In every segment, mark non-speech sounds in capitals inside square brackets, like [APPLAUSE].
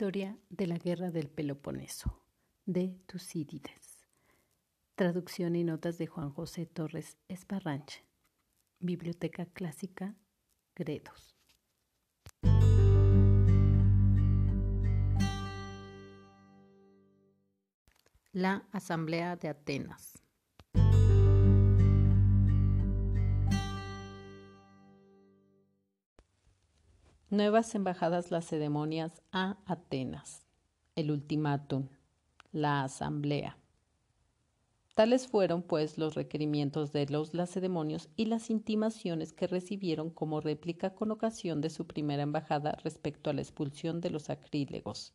Historia de la Guerra del Peloponeso, de Tucídides. Traducción y notas de Juan José Torres Esparranche. Biblioteca Clásica, Gredos. La Asamblea de Atenas. Nuevas embajadas lacedemonias a Atenas. El ultimátum. La asamblea. Tales fueron, pues, los requerimientos de los lacedemonios y las intimaciones que recibieron como réplica con ocasión de su primera embajada respecto a la expulsión de los acrílegos.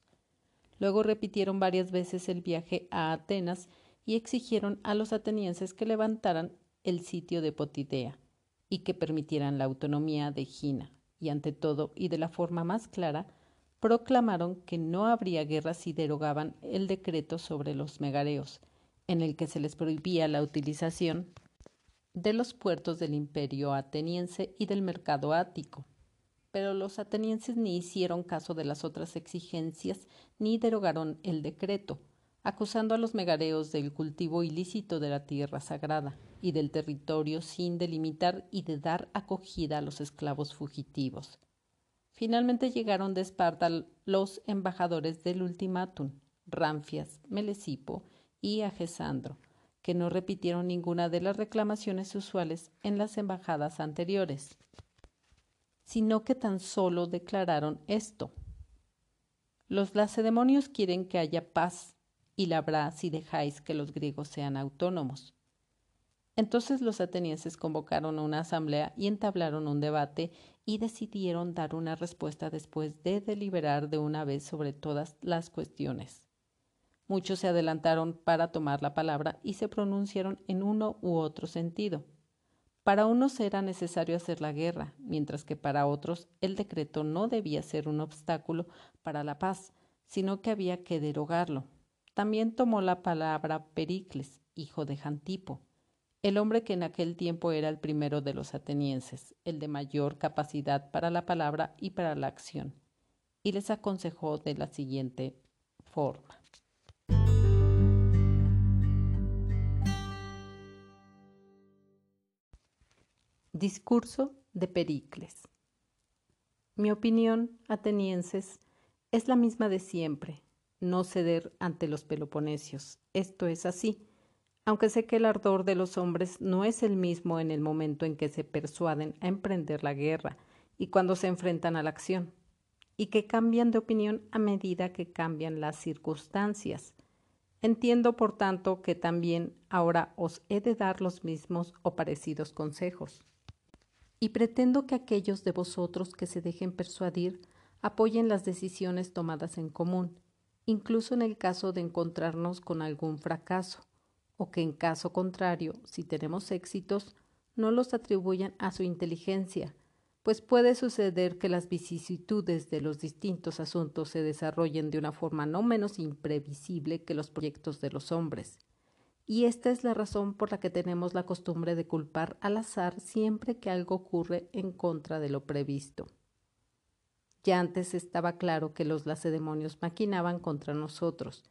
Luego repitieron varias veces el viaje a Atenas y exigieron a los atenienses que levantaran el sitio de Potidea y que permitieran la autonomía de Gina, y ante todo y de la forma más clara, proclamaron que no habría guerra si derogaban el decreto sobre los megareos, en el que se les prohibía la utilización de los puertos del imperio ateniense y del mercado ático. Pero los atenienses ni hicieron caso de las otras exigencias ni derogaron el decreto, acusando a los megareos del cultivo ilícito de la tierra sagrada y del territorio sin delimitar y de dar acogida a los esclavos fugitivos. Finalmente llegaron de Esparta los embajadores del ultimátum, Ramfias, Melesipo y Agesandro, que no repitieron ninguna de las reclamaciones usuales en las embajadas anteriores, sino que tan solo declararon esto. Los lacedemonios quieren que haya paz y la habrá si dejáis que los griegos sean autónomos. Entonces los atenienses convocaron una asamblea y entablaron un debate y decidieron dar una respuesta después de deliberar de una vez sobre todas las cuestiones. Muchos se adelantaron para tomar la palabra y se pronunciaron en uno u otro sentido. Para unos era necesario hacer la guerra, mientras que para otros el decreto no debía ser un obstáculo para la paz, sino que había que derogarlo. También tomó la palabra Pericles, hijo de Jantipo, el hombre que en aquel tiempo era el primero de los atenienses, el de mayor capacidad para la palabra y para la acción, y les aconsejó de la siguiente forma. Discurso de Pericles. Mi opinión, atenienses, es la misma de siempre, no ceder ante los peloponesios. Esto es así aunque sé que el ardor de los hombres no es el mismo en el momento en que se persuaden a emprender la guerra y cuando se enfrentan a la acción, y que cambian de opinión a medida que cambian las circunstancias. Entiendo, por tanto, que también ahora os he de dar los mismos o parecidos consejos. Y pretendo que aquellos de vosotros que se dejen persuadir apoyen las decisiones tomadas en común, incluso en el caso de encontrarnos con algún fracaso o que en caso contrario, si tenemos éxitos, no los atribuyan a su inteligencia, pues puede suceder que las vicisitudes de los distintos asuntos se desarrollen de una forma no menos imprevisible que los proyectos de los hombres. Y esta es la razón por la que tenemos la costumbre de culpar al azar siempre que algo ocurre en contra de lo previsto. Ya antes estaba claro que los lacedemonios maquinaban contra nosotros,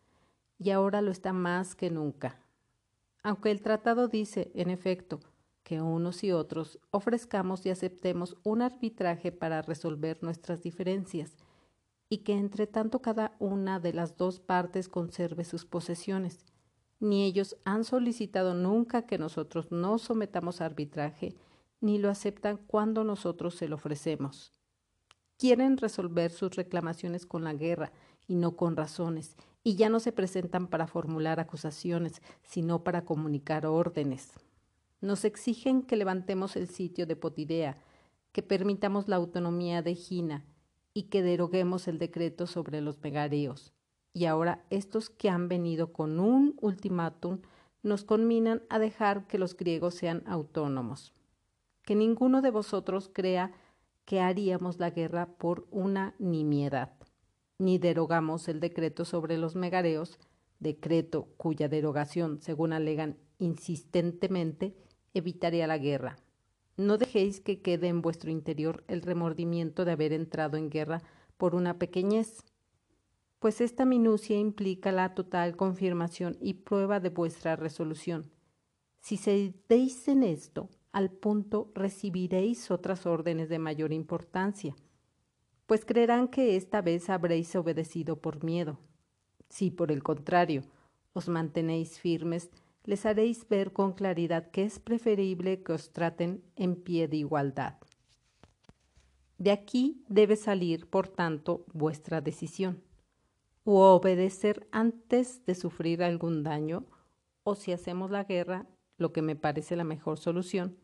y ahora lo está más que nunca. Aunque el tratado dice, en efecto, que unos y otros ofrezcamos y aceptemos un arbitraje para resolver nuestras diferencias, y que entre tanto cada una de las dos partes conserve sus posesiones. Ni ellos han solicitado nunca que nosotros no sometamos a arbitraje, ni lo aceptan cuando nosotros se lo ofrecemos. Quieren resolver sus reclamaciones con la guerra y no con razones, y ya no se presentan para formular acusaciones, sino para comunicar órdenes. Nos exigen que levantemos el sitio de Potidea, que permitamos la autonomía de Gina y que deroguemos el decreto sobre los megareos. Y ahora estos que han venido con un ultimátum nos conminan a dejar que los griegos sean autónomos. Que ninguno de vosotros crea que haríamos la guerra por una nimiedad ni derogamos el decreto sobre los megareos, decreto cuya derogación, según alegan insistentemente, evitaría la guerra. No dejéis que quede en vuestro interior el remordimiento de haber entrado en guerra por una pequeñez. pues esta minucia implica la total confirmación y prueba de vuestra resolución. Si cedéis en esto, al punto recibiréis otras órdenes de mayor importancia, pues creerán que esta vez habréis obedecido por miedo. Si por el contrario os mantenéis firmes, les haréis ver con claridad que es preferible que os traten en pie de igualdad. De aquí debe salir, por tanto, vuestra decisión o obedecer antes de sufrir algún daño, o si hacemos la guerra, lo que me parece la mejor solución,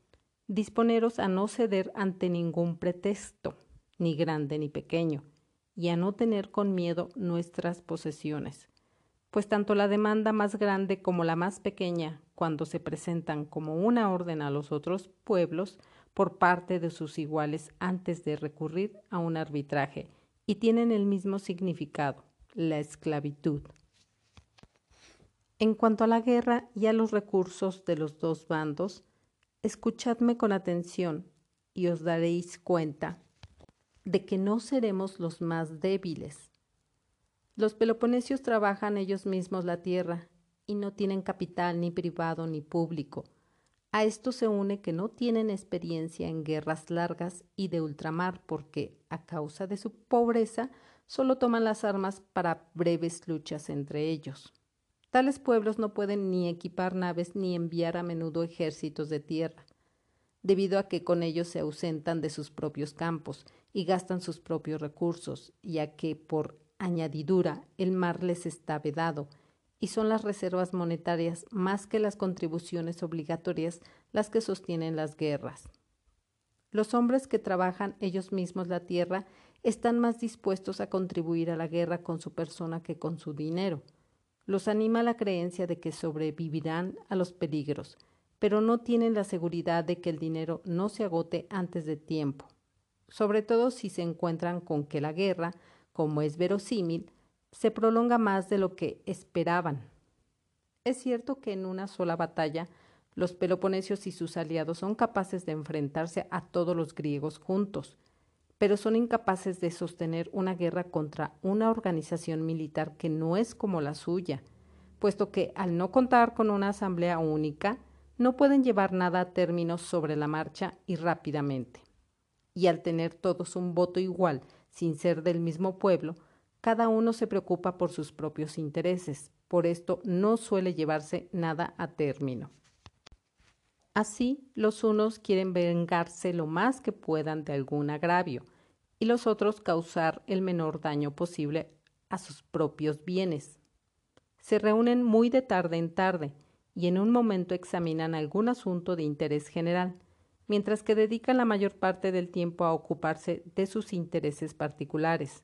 disponeros a no ceder ante ningún pretexto, ni grande ni pequeño, y a no tener con miedo nuestras posesiones, pues tanto la demanda más grande como la más pequeña, cuando se presentan como una orden a los otros pueblos por parte de sus iguales antes de recurrir a un arbitraje, y tienen el mismo significado, la esclavitud. En cuanto a la guerra y a los recursos de los dos bandos, escuchadme con atención y os daréis cuenta de que no seremos los más débiles. Los peloponesios trabajan ellos mismos la tierra y no tienen capital ni privado ni público. A esto se une que no tienen experiencia en guerras largas y de ultramar porque, a causa de su pobreza, solo toman las armas para breves luchas entre ellos. Tales pueblos no pueden ni equipar naves ni enviar a menudo ejércitos de tierra, debido a que con ellos se ausentan de sus propios campos y gastan sus propios recursos, y a que, por añadidura, el mar les está vedado, y son las reservas monetarias más que las contribuciones obligatorias las que sostienen las guerras. Los hombres que trabajan ellos mismos la tierra están más dispuestos a contribuir a la guerra con su persona que con su dinero. Los anima la creencia de que sobrevivirán a los peligros, pero no tienen la seguridad de que el dinero no se agote antes de tiempo, sobre todo si se encuentran con que la guerra, como es verosímil, se prolonga más de lo que esperaban. Es cierto que en una sola batalla los peloponesios y sus aliados son capaces de enfrentarse a todos los griegos juntos, pero son incapaces de sostener una guerra contra una organización militar que no es como la suya, puesto que al no contar con una asamblea única, no pueden llevar nada a término sobre la marcha y rápidamente. Y al tener todos un voto igual, sin ser del mismo pueblo, cada uno se preocupa por sus propios intereses, por esto no suele llevarse nada a término. Así, los unos quieren vengarse lo más que puedan de algún agravio y los otros causar el menor daño posible a sus propios bienes. Se reúnen muy de tarde en tarde y en un momento examinan algún asunto de interés general, mientras que dedican la mayor parte del tiempo a ocuparse de sus intereses particulares.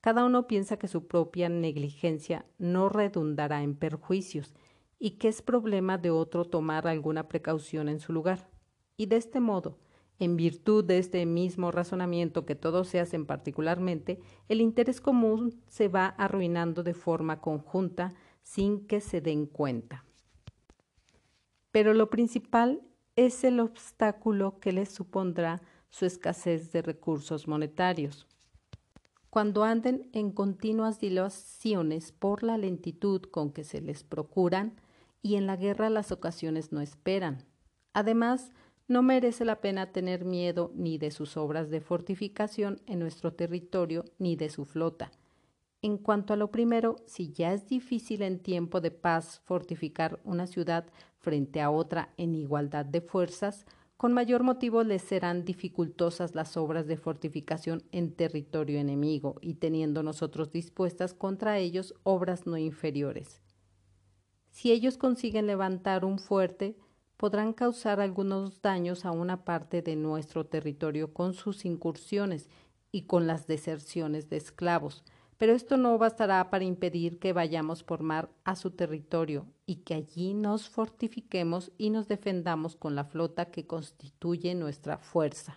Cada uno piensa que su propia negligencia no redundará en perjuicios y que es problema de otro tomar alguna precaución en su lugar. Y de este modo, en virtud de este mismo razonamiento que todos se hacen particularmente, el interés común se va arruinando de forma conjunta sin que se den cuenta. Pero lo principal es el obstáculo que les supondrá su escasez de recursos monetarios. Cuando anden en continuas dilaciones por la lentitud con que se les procuran, y en la guerra las ocasiones no esperan. Además, no merece la pena tener miedo ni de sus obras de fortificación en nuestro territorio ni de su flota. En cuanto a lo primero, si ya es difícil en tiempo de paz fortificar una ciudad frente a otra en igualdad de fuerzas, con mayor motivo les serán dificultosas las obras de fortificación en territorio enemigo y teniendo nosotros dispuestas contra ellos obras no inferiores. Si ellos consiguen levantar un fuerte, podrán causar algunos daños a una parte de nuestro territorio con sus incursiones y con las deserciones de esclavos, pero esto no bastará para impedir que vayamos por mar a su territorio y que allí nos fortifiquemos y nos defendamos con la flota que constituye nuestra fuerza.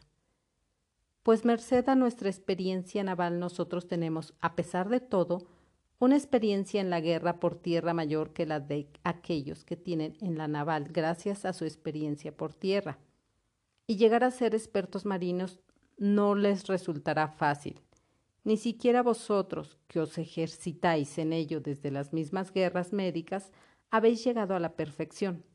Pues merced a nuestra experiencia naval nosotros tenemos, a pesar de todo, una experiencia en la guerra por tierra mayor que la de aquellos que tienen en la naval gracias a su experiencia por tierra. Y llegar a ser expertos marinos no les resultará fácil. Ni siquiera vosotros, que os ejercitáis en ello desde las mismas guerras médicas, habéis llegado a la perfección.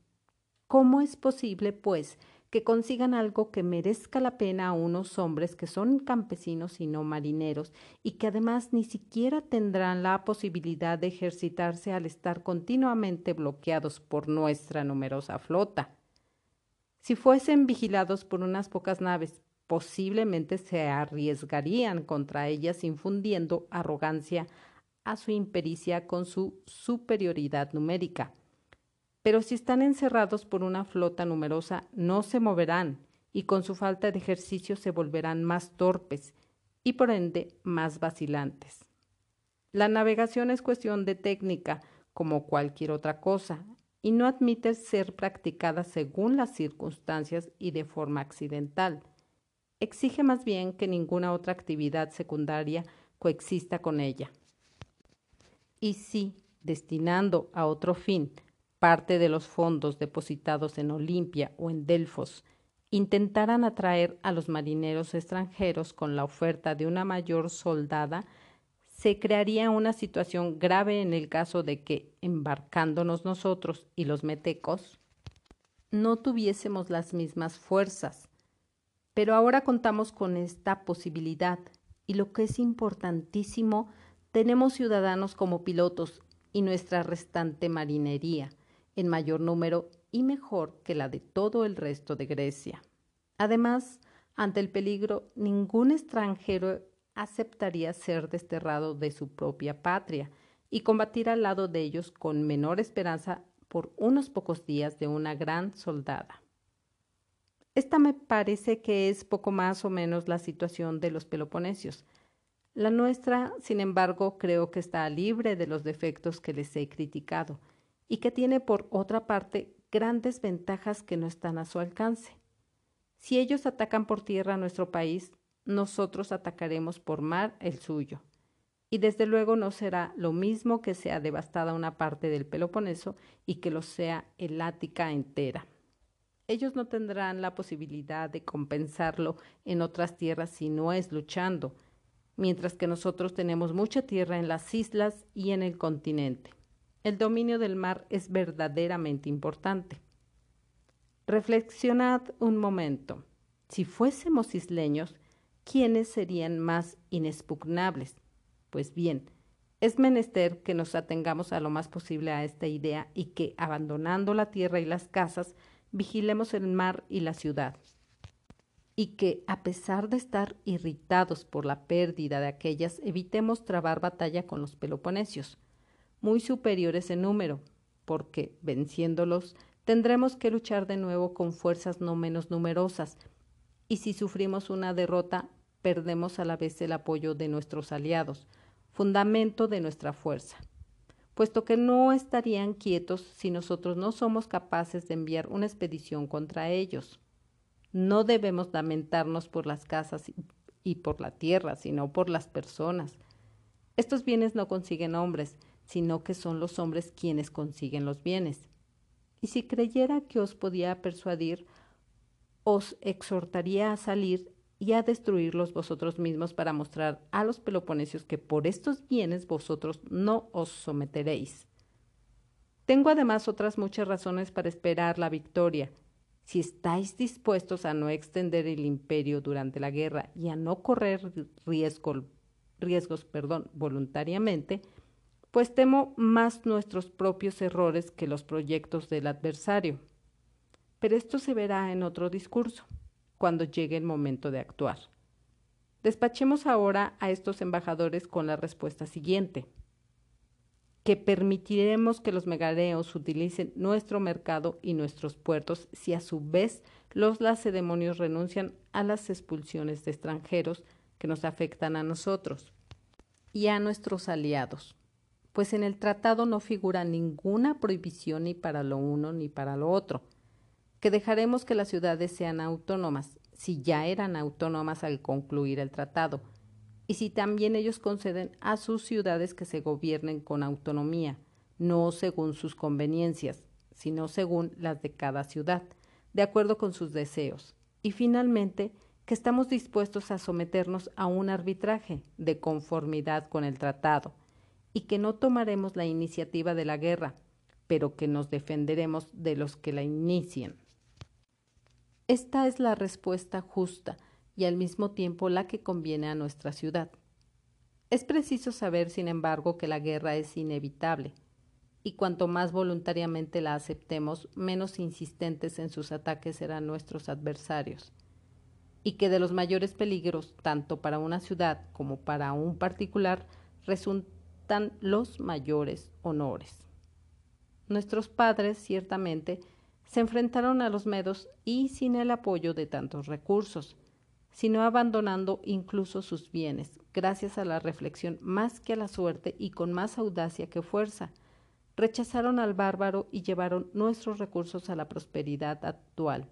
¿Cómo es posible, pues, que consigan algo que merezca la pena a unos hombres que son campesinos y no marineros, y que además ni siquiera tendrán la posibilidad de ejercitarse al estar continuamente bloqueados por nuestra numerosa flota? Si fuesen vigilados por unas pocas naves, posiblemente se arriesgarían contra ellas infundiendo arrogancia a su impericia con su superioridad numérica. Pero si están encerrados por una flota numerosa, no se moverán y con su falta de ejercicio se volverán más torpes y por ende más vacilantes. La navegación es cuestión de técnica, como cualquier otra cosa, y no admite ser practicada según las circunstancias y de forma accidental. Exige más bien que ninguna otra actividad secundaria coexista con ella. Y si, destinando a otro fin parte de los fondos depositados en Olimpia o en Delfos, intentaran atraer a los marineros extranjeros con la oferta de una mayor soldada, se crearía una situación grave en el caso de que, embarcándonos nosotros y los metecos, no tuviésemos las mismas fuerzas. Pero ahora contamos con esta posibilidad y lo que es importantísimo, tenemos ciudadanos como pilotos y nuestra restante marinería en mayor número y mejor que la de todo el resto de Grecia. Además, ante el peligro, ningún extranjero aceptaría ser desterrado de su propia patria y combatir al lado de ellos con menor esperanza por unos pocos días de una gran soldada. Esta me parece que es poco más o menos la situación de los peloponesios. La nuestra, sin embargo, creo que está libre de los defectos que les he criticado y que tiene por otra parte grandes ventajas que no están a su alcance. Si ellos atacan por tierra nuestro país, nosotros atacaremos por mar el suyo. Y desde luego no será lo mismo que sea devastada una parte del Peloponeso y que lo sea el Ática entera. Ellos no tendrán la posibilidad de compensarlo en otras tierras si no es luchando, mientras que nosotros tenemos mucha tierra en las islas y en el continente. El dominio del mar es verdaderamente importante. Reflexionad un momento. Si fuésemos isleños, ¿quiénes serían más inexpugnables? Pues bien, es menester que nos atengamos a lo más posible a esta idea y que, abandonando la tierra y las casas, vigilemos el mar y la ciudad. Y que, a pesar de estar irritados por la pérdida de aquellas, evitemos trabar batalla con los peloponesios, muy superiores en número, porque, venciéndolos, tendremos que luchar de nuevo con fuerzas no menos numerosas, y si sufrimos una derrota, perdemos a la vez el apoyo de nuestros aliados, fundamento de nuestra fuerza, puesto que no estarían quietos si nosotros no somos capaces de enviar una expedición contra ellos. No debemos lamentarnos por las casas y por la tierra, sino por las personas. Estos bienes no consiguen hombres, sino que son los hombres quienes consiguen los bienes. Y si creyera que os podía persuadir, os exhortaría a salir y a destruirlos vosotros mismos para mostrar a los peloponesios que por estos bienes vosotros no os someteréis. Tengo además otras muchas razones para esperar la victoria. Si estáis dispuestos a no extender el imperio durante la guerra y a no correr riesgo, riesgos voluntariamente, pues temo más nuestros propios errores que los proyectos del adversario. Pero esto se verá en otro discurso cuando llegue el momento de actuar. Despachemos ahora a estos embajadores con la respuesta siguiente que permitiremos que los megareos utilicen nuestro mercado y nuestros puertos si a su vez los lacedemonios renuncian a las expulsiones de extranjeros que nos afectan a nosotros y a nuestros aliados, pues en el tratado no figura ninguna prohibición ni para lo uno ni para lo otro. Que dejaremos que las ciudades sean autónomas, si ya eran autónomas al concluir el tratado, y si también ellos conceden a sus ciudades que se gobiernen con autonomía, no según sus conveniencias, sino según las de cada ciudad, de acuerdo con sus deseos, y finalmente que estamos dispuestos a someternos a un arbitraje de conformidad con el tratado y que no tomaremos la iniciativa de la guerra, pero que nos defenderemos de los que la inicien. Esta es la respuesta justa y al mismo tiempo la que conviene a nuestra ciudad. Es preciso saber, sin embargo, que la guerra es inevitable, y cuanto más voluntariamente la aceptemos, menos insistentes en sus ataques serán nuestros adversarios, y que de los mayores peligros, tanto para una ciudad como para un particular, resultan los mayores honores. Nuestros padres, ciertamente, se enfrentaron a los medos y sin el apoyo de tantos recursos, sino abandonando incluso sus bienes, gracias a la reflexión más que a la suerte y con más audacia que fuerza. Rechazaron al bárbaro y llevaron nuestros recursos a la prosperidad actual.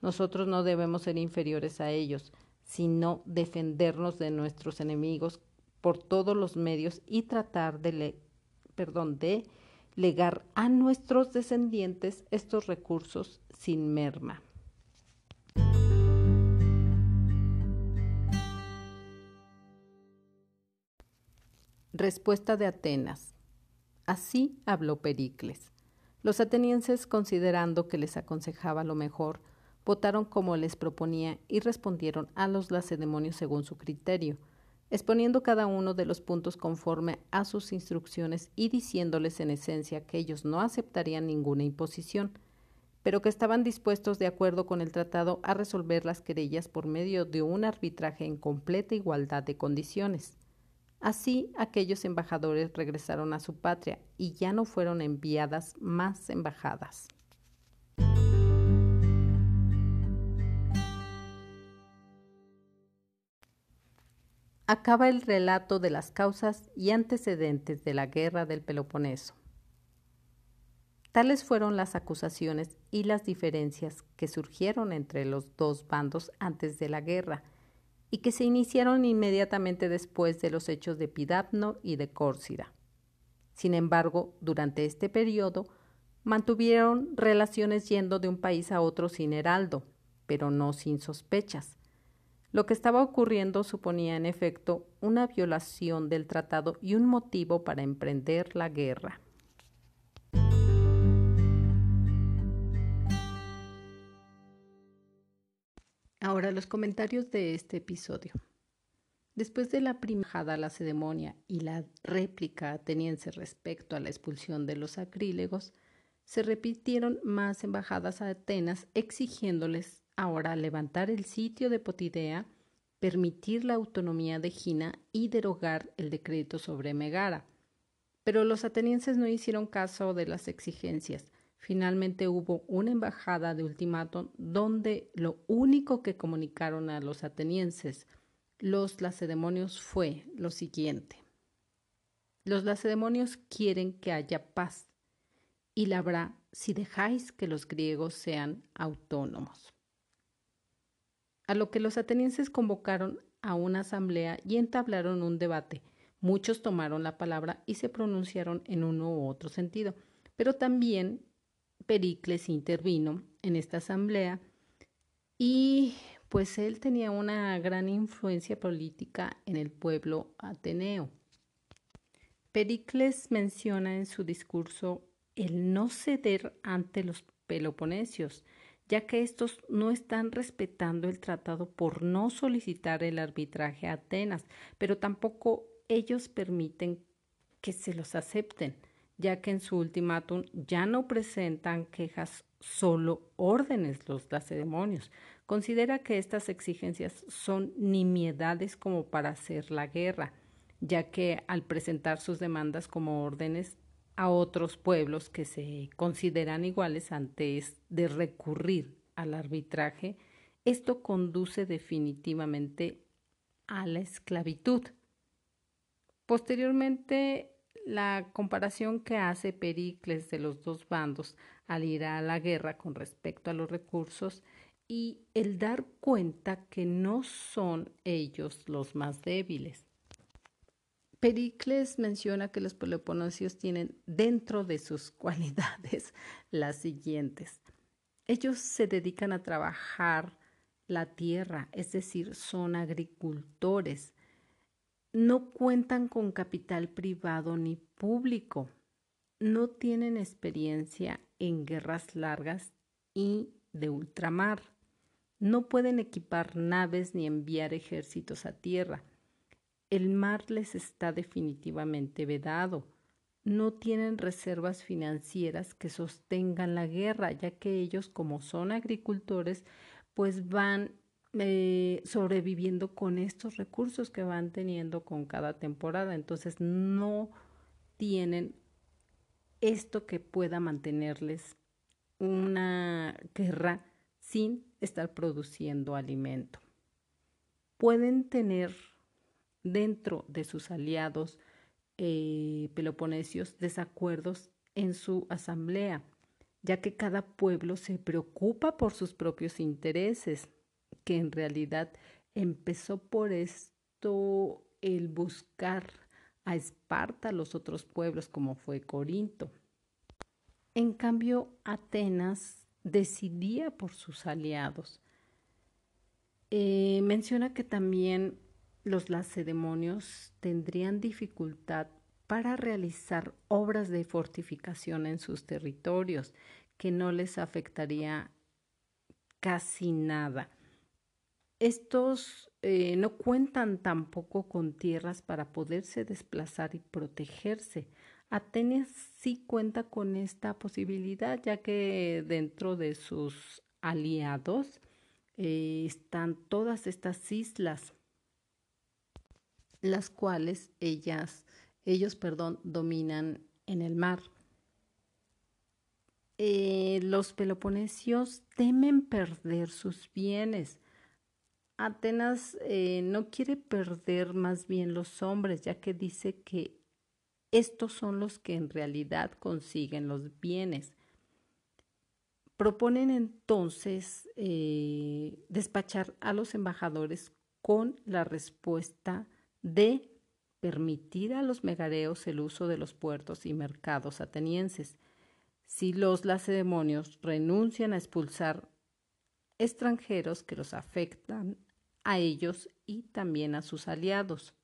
Nosotros no debemos ser inferiores a ellos, sino defendernos de nuestros enemigos por todos los medios y tratar de, de legar a nuestros descendientes estos recursos sin merma. Respuesta de Atenas. Así habló Pericles. Los atenienses, considerando que les aconsejaba lo mejor, votaron como les proponía y respondieron a los lacedemonios según su criterio, exponiendo cada uno de los puntos conforme a sus instrucciones y diciéndoles en esencia que ellos no aceptarían ninguna imposición, pero que estaban dispuestos de acuerdo con el tratado a resolver las querellas por medio de un arbitraje en completa igualdad de condiciones. Así aquellos embajadores regresaron a su patria y ya no fueron enviadas más embajadas. Acaba el relato de las causas y antecedentes de la guerra del Peloponeso. Tales fueron las acusaciones y las diferencias que surgieron entre los dos bandos antes de la guerra, y que se iniciaron inmediatamente después de los hechos de Pidapno y de Córcida. Sin embargo, durante este periodo mantuvieron relaciones yendo de un país a otro sin heraldo, pero no sin sospechas. Lo que estaba ocurriendo suponía en efecto una violación del tratado y un motivo para emprender la guerra. Ahora los comentarios de este episodio. Después de la primajada lacedemonia y la réplica ateniense respecto a la expulsión de los acrílegos, se repitieron más embajadas a Atenas exigiéndoles ahora levantar el sitio de Potidea, permitir la autonomía de Gina y derogar el decreto sobre Megara. Pero los atenienses no hicieron caso de las exigencias, Finalmente hubo una embajada de ultimátum donde lo único que comunicaron a los atenienses, los lacedemonios, fue lo siguiente. Los lacedemonios quieren que haya paz y la habrá si dejáis que los griegos sean autónomos. A lo que los atenienses convocaron a una asamblea y entablaron un debate. Muchos tomaron la palabra y se pronunciaron en uno u otro sentido, pero también Pericles intervino en esta asamblea y pues él tenía una gran influencia política en el pueblo ateneo. Pericles menciona en su discurso el no ceder ante los peloponesios, ya que estos no están respetando el tratado por no solicitar el arbitraje a Atenas, pero tampoco ellos permiten que se los acepten ya que en su ultimátum ya no presentan quejas, solo órdenes los lacedemonios. Considera que estas exigencias son nimiedades como para hacer la guerra, ya que al presentar sus demandas como órdenes a otros pueblos que se consideran iguales antes de recurrir al arbitraje, esto conduce definitivamente a la esclavitud. Posteriormente, la comparación que hace Pericles de los dos bandos al ir a la guerra con respecto a los recursos y el dar cuenta que no son ellos los más débiles. Pericles menciona que los peloponesios tienen dentro de sus [LAUGHS] cualidades las siguientes. Ellos se dedican a trabajar la tierra, es decir, son agricultores. No cuentan con capital privado ni público. No tienen experiencia en guerras largas y de ultramar. No pueden equipar naves ni enviar ejércitos a tierra. El mar les está definitivamente vedado. No tienen reservas financieras que sostengan la guerra, ya que ellos, como son agricultores, pues van eh, sobreviviendo con estos recursos que van teniendo con cada temporada. Entonces no tienen esto que pueda mantenerles una guerra sin estar produciendo alimento. Pueden tener dentro de sus aliados eh, peloponesios desacuerdos en su asamblea, ya que cada pueblo se preocupa por sus propios intereses, que en realidad empezó por esto el buscar a Esparta, los otros pueblos, como fue Corinto. En cambio, Atenas decidía por sus aliados. Eh, menciona que también los lacedemonios tendrían dificultad para realizar obras de fortificación en sus territorios, que no les afectaría casi nada. Estos eh, no cuentan tampoco con tierras para poderse desplazar y protegerse. Atenas sí cuenta con esta posibilidad, ya que dentro de sus aliados eh, están todas estas islas las cuales ellas, ellos, perdón, dominan en el mar. Eh, los peloponesios temen perder sus bienes. Atenas eh, no quiere perder más bien los hombres, ya que dice que estos son los que en realidad consiguen los bienes. Proponen entonces eh, despachar a los embajadores con la respuesta de permitir a los megareos el uso de los puertos y mercados atenienses. Si los lacedemonios renuncian a expulsar extranjeros que los afectan a ellos y también a sus aliados.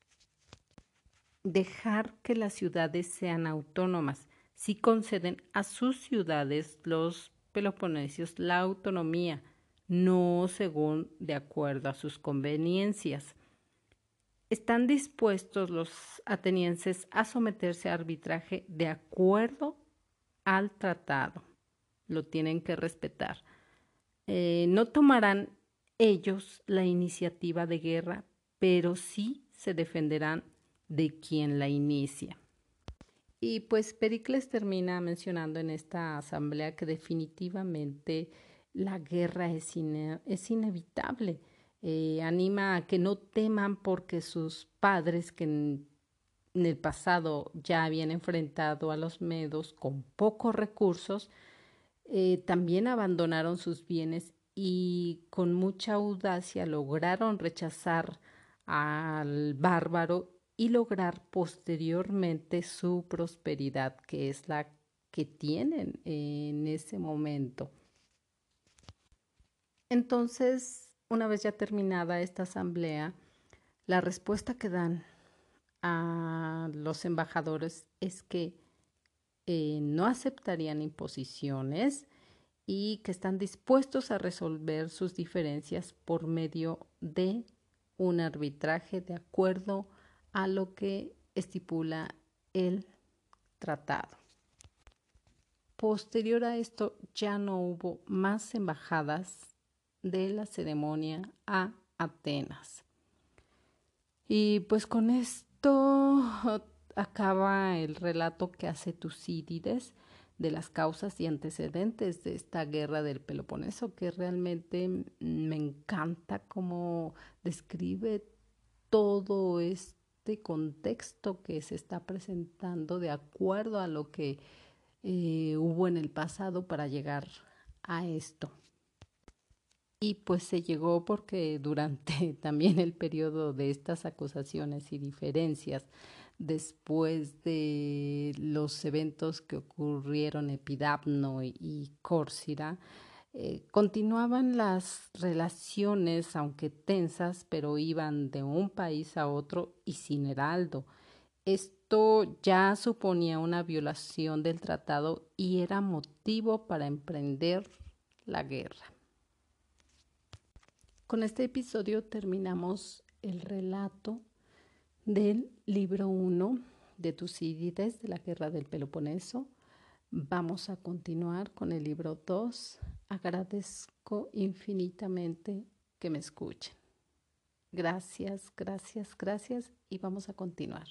Dejar que las ciudades sean autónomas. Si conceden a sus ciudades los peloponesios la autonomía, no según de acuerdo a sus conveniencias están dispuestos los atenienses a someterse a arbitraje de acuerdo al tratado. Lo tienen que respetar. Eh, no tomarán ellos la iniciativa de guerra, pero sí se defenderán de quien la inicia. Y pues Pericles termina mencionando en esta asamblea que definitivamente la guerra es, es inevitable eh, anima a que no teman porque sus padres, que en, el pasado ya habían enfrentado a los medos con pocos recursos, eh, también abandonaron sus bienes y con mucha audacia lograron rechazar al bárbaro y lograr posteriormente su prosperidad, que es la que tienen en ese momento. Entonces, una vez ya terminada esta asamblea, la respuesta que dan a los embajadores es que eh, no aceptarían imposiciones y que están dispuestos a resolver sus diferencias por medio de un arbitraje de acuerdo a lo que estipula el tratado. Posterior a esto ya no hubo más embajadas de la ceremonia a Atenas. Y pues con esto acaba el relato que hace Tucídides de las causas y antecedentes de esta guerra del Peloponeso, que realmente me encanta cómo describe todo este contexto que se está presentando de acuerdo a lo que eh, hubo en el pasado para llegar a esto. Y pues se llegó porque durante [LAUGHS] también el periodo de estas acusaciones y diferencias, después de los eventos que ocurrieron Epidapno y Córcira, Eh, continuaban las relaciones, aunque tensas, pero iban de un país a otro y sin heraldo. Esto ya suponía una violación del tratado y era motivo para emprender la guerra. Con este episodio terminamos el relato del libro 1 de Tucídides de la Guerra del Peloponeso. Vamos a continuar con el libro 2. Agradezco infinitamente que me escuchen. Gracias, gracias, gracias y vamos a continuar.